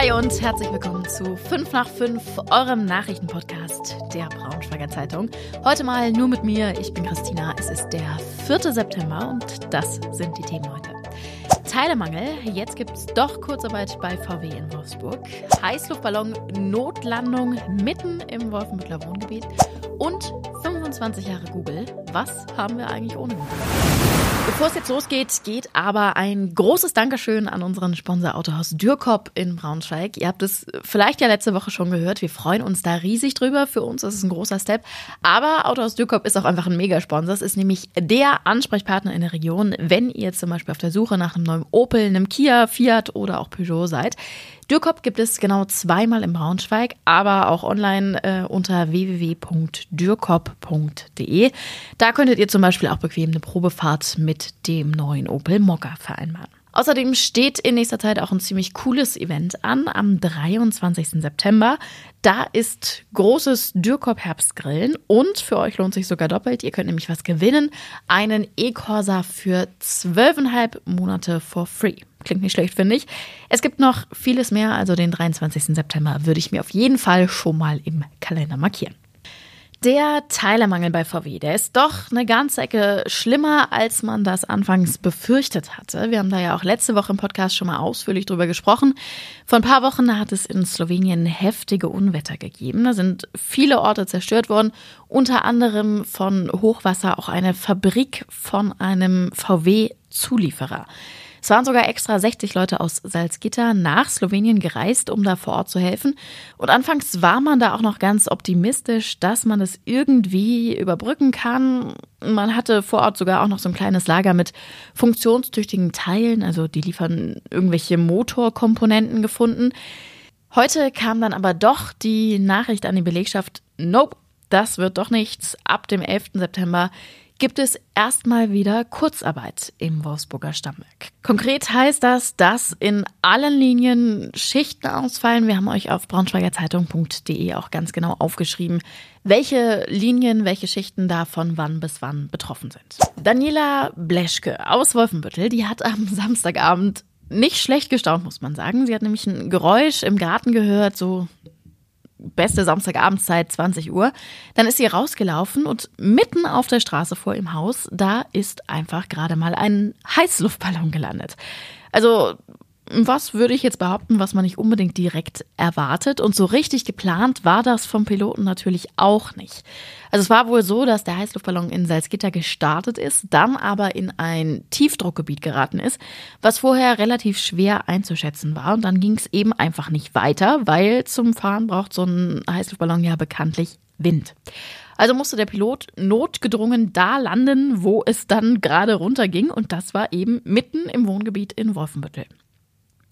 Hi und herzlich willkommen zu 5 nach 5, eurem Nachrichtenpodcast der Braunschweiger Zeitung. Heute mal nur mit mir, ich bin Christina. Es ist der 4. September und das sind die Themen heute. Teilemangel. Jetzt gibt es doch Kurzarbeit bei VW in Wolfsburg. Heißluftballon Notlandung mitten im Wolfenbüttler Wohngebiet. Und 25 Jahre Google. Was haben wir eigentlich ohne Google? Bevor es jetzt losgeht, geht aber ein großes Dankeschön an unseren Sponsor Autohaus Dürkop in Braunschweig. Ihr habt es vielleicht ja letzte Woche schon gehört. Wir freuen uns da riesig drüber. Für uns ist es ein großer Step. Aber Autohaus Dürkop ist auch einfach ein Megasponsor. Es ist nämlich der Ansprechpartner in der Region, wenn ihr zum Beispiel auf der Suche nach einem neuen Opel, einem Kia, Fiat oder auch Peugeot seid. Dürkop gibt es genau zweimal in Braunschweig, aber auch online äh, unter www.dürkop.de. Da könntet ihr zum Beispiel auch bequem eine Probefahrt mit dem neuen Opel Mokka vereinbaren. Außerdem steht in nächster Zeit auch ein ziemlich cooles Event an am 23. September. Da ist großes Dürkop Herbstgrillen und für euch lohnt sich sogar doppelt. Ihr könnt nämlich was gewinnen. Einen E-Corsa für zwölfeinhalb Monate for free. Klingt nicht schlecht, finde ich. Es gibt noch vieles mehr, also den 23. September würde ich mir auf jeden Fall schon mal im Kalender markieren. Der Teilermangel bei VW, der ist doch eine ganze Ecke schlimmer, als man das anfangs befürchtet hatte. Wir haben da ja auch letzte Woche im Podcast schon mal ausführlich drüber gesprochen. Vor ein paar Wochen hat es in Slowenien heftige Unwetter gegeben. Da sind viele Orte zerstört worden, unter anderem von Hochwasser auch eine Fabrik von einem VW-Zulieferer. Es waren sogar extra 60 Leute aus Salzgitter nach Slowenien gereist, um da vor Ort zu helfen. Und anfangs war man da auch noch ganz optimistisch, dass man es irgendwie überbrücken kann. Man hatte vor Ort sogar auch noch so ein kleines Lager mit funktionstüchtigen Teilen, also die liefern irgendwelche Motorkomponenten gefunden. Heute kam dann aber doch die Nachricht an die Belegschaft, nope, das wird doch nichts. Ab dem 11. September gibt es erstmal wieder Kurzarbeit im Wolfsburger Stammwerk. Konkret heißt das, dass in allen Linien Schichten ausfallen. Wir haben euch auf braunschweigerzeitung.de auch ganz genau aufgeschrieben, welche Linien, welche Schichten da von wann bis wann betroffen sind. Daniela Bleschke aus Wolfenbüttel, die hat am Samstagabend nicht schlecht gestaunt, muss man sagen. Sie hat nämlich ein Geräusch im Garten gehört, so beste Samstagabendzeit, 20 Uhr. Dann ist sie rausgelaufen und mitten auf der Straße vor ihrem Haus, da ist einfach gerade mal ein Heißluftballon gelandet. Also was würde ich jetzt behaupten, was man nicht unbedingt direkt erwartet. Und so richtig geplant war das vom Piloten natürlich auch nicht. Also es war wohl so, dass der Heißluftballon in Salzgitter gestartet ist, dann aber in ein Tiefdruckgebiet geraten ist, was vorher relativ schwer einzuschätzen war. Und dann ging es eben einfach nicht weiter, weil zum Fahren braucht so ein Heißluftballon ja bekanntlich Wind. Also musste der Pilot notgedrungen da landen, wo es dann gerade runterging. Und das war eben mitten im Wohngebiet in Wolfenbüttel.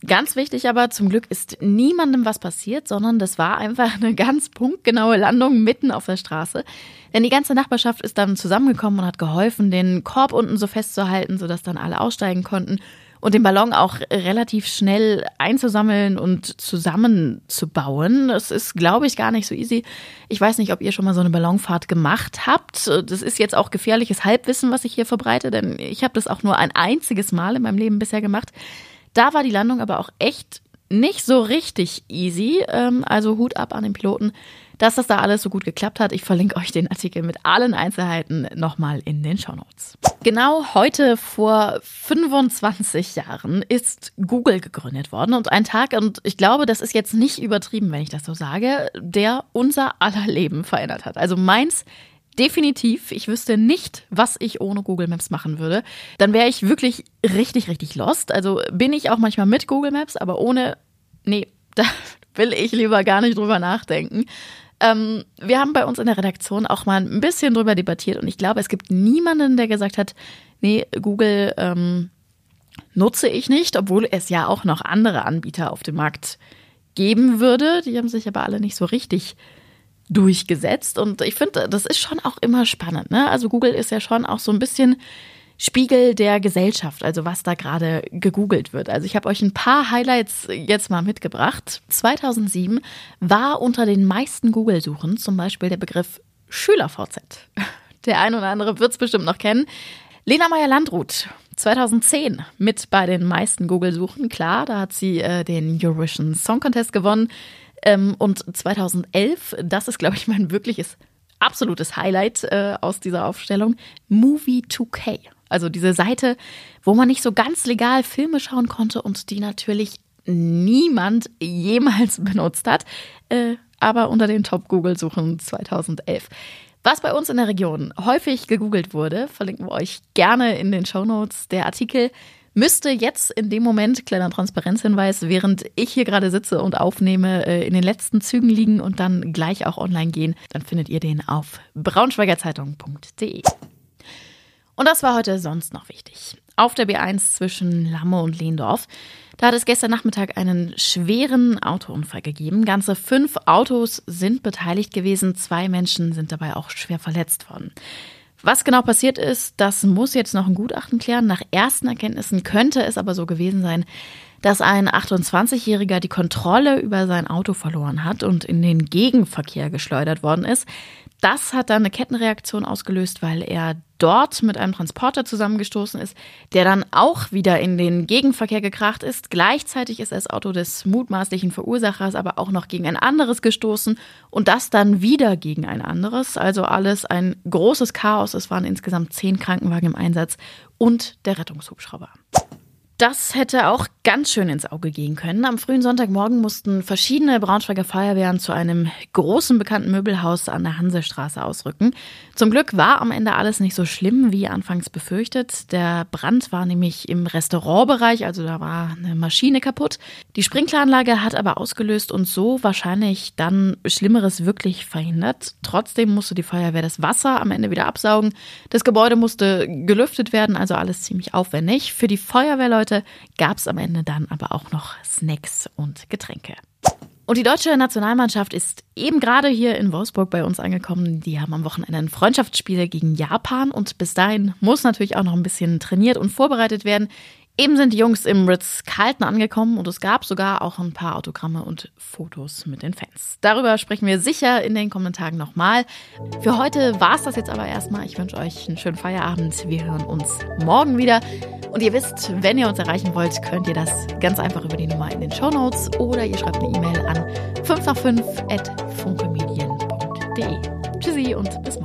Ganz wichtig aber, zum Glück ist niemandem was passiert, sondern das war einfach eine ganz punktgenaue Landung mitten auf der Straße. Denn die ganze Nachbarschaft ist dann zusammengekommen und hat geholfen, den Korb unten so festzuhalten, sodass dann alle aussteigen konnten und den Ballon auch relativ schnell einzusammeln und zusammenzubauen. Das ist, glaube ich, gar nicht so easy. Ich weiß nicht, ob ihr schon mal so eine Ballonfahrt gemacht habt. Das ist jetzt auch gefährliches Halbwissen, was ich hier verbreite, denn ich habe das auch nur ein einziges Mal in meinem Leben bisher gemacht. Da war die Landung aber auch echt nicht so richtig easy. Ähm, also Hut ab an den Piloten, dass das da alles so gut geklappt hat. Ich verlinke euch den Artikel mit allen Einzelheiten nochmal in den Shownotes. Genau heute vor 25 Jahren ist Google gegründet worden und ein Tag, und ich glaube, das ist jetzt nicht übertrieben, wenn ich das so sage, der unser aller Leben verändert hat. Also meins definitiv. Ich wüsste nicht, was ich ohne Google Maps machen würde. Dann wäre ich wirklich richtig, richtig lost. Also bin ich auch manchmal mit Google Maps, aber ohne, nee, da will ich lieber gar nicht drüber nachdenken. Ähm, wir haben bei uns in der Redaktion auch mal ein bisschen drüber debattiert und ich glaube, es gibt niemanden, der gesagt hat, nee, Google ähm, nutze ich nicht, obwohl es ja auch noch andere Anbieter auf dem Markt geben würde. Die haben sich aber alle nicht so richtig durchgesetzt. Und ich finde, das ist schon auch immer spannend. Ne? Also Google ist ja schon auch so ein bisschen Spiegel der Gesellschaft, also was da gerade gegoogelt wird. Also ich habe euch ein paar Highlights jetzt mal mitgebracht. 2007 war unter den meisten Google-Suchen zum Beispiel der Begriff SchülerVZ. Der ein oder andere wird es bestimmt noch kennen. Lena Meyer-Landrut, 2010 mit bei den meisten Google-Suchen. Klar, da hat sie äh, den Eurovision Song Contest gewonnen. Ähm, und 2011, das ist, glaube ich, mein wirkliches absolutes Highlight äh, aus dieser Aufstellung, Movie 2K. Also diese Seite, wo man nicht so ganz legal Filme schauen konnte und die natürlich niemand jemals benutzt hat, äh, aber unter den Top-Google-Suchen 2011. Was bei uns in der Region häufig gegoogelt wurde, verlinken wir euch gerne in den Show Notes. Der Artikel müsste jetzt in dem Moment, kleiner Transparenzhinweis, während ich hier gerade sitze und aufnehme, äh, in den letzten Zügen liegen und dann gleich auch online gehen. Dann findet ihr den auf braunschweigerzeitung.de. Und das war heute sonst noch wichtig. Auf der B1 zwischen Lamme und Lehndorf da hat es gestern Nachmittag einen schweren Autounfall gegeben. Ganze fünf Autos sind beteiligt gewesen. Zwei Menschen sind dabei auch schwer verletzt worden. Was genau passiert ist, das muss jetzt noch ein Gutachten klären. Nach ersten Erkenntnissen könnte es aber so gewesen sein, dass ein 28-Jähriger die Kontrolle über sein Auto verloren hat und in den Gegenverkehr geschleudert worden ist. Das hat dann eine Kettenreaktion ausgelöst, weil er dort mit einem Transporter zusammengestoßen ist, der dann auch wieder in den Gegenverkehr gekracht ist. Gleichzeitig ist das Auto des mutmaßlichen Verursachers aber auch noch gegen ein anderes gestoßen und das dann wieder gegen ein anderes. Also alles ein großes Chaos. Es waren insgesamt zehn Krankenwagen im Einsatz und der Rettungshubschrauber. Das hätte auch ganz schön ins Auge gehen können. Am frühen Sonntagmorgen mussten verschiedene Braunschweiger Feuerwehren zu einem großen bekannten Möbelhaus an der Hansestraße ausrücken. Zum Glück war am Ende alles nicht so schlimm wie anfangs befürchtet. Der Brand war nämlich im Restaurantbereich, also da war eine Maschine kaputt. Die Sprinkleranlage hat aber ausgelöst und so wahrscheinlich dann Schlimmeres wirklich verhindert. Trotzdem musste die Feuerwehr das Wasser am Ende wieder absaugen. Das Gebäude musste gelüftet werden, also alles ziemlich aufwendig. Für die Feuerwehrleute Leute gab es am Ende dann aber auch noch Snacks und Getränke. Und die deutsche Nationalmannschaft ist eben gerade hier in Wolfsburg bei uns angekommen. Die haben am Wochenende ein Freundschaftsspiel gegen Japan und bis dahin muss natürlich auch noch ein bisschen trainiert und vorbereitet werden. Eben sind die Jungs im Ritz-Carlton angekommen und es gab sogar auch ein paar Autogramme und Fotos mit den Fans. Darüber sprechen wir sicher in den Kommentaren nochmal. Für heute war es das jetzt aber erstmal. Ich wünsche euch einen schönen Feierabend. Wir hören uns morgen wieder. Und ihr wisst, wenn ihr uns erreichen wollt, könnt ihr das ganz einfach über die Nummer in den Show Notes oder ihr schreibt eine E-Mail an 5 nach 5 at funkemedien.de. Tschüssi und bis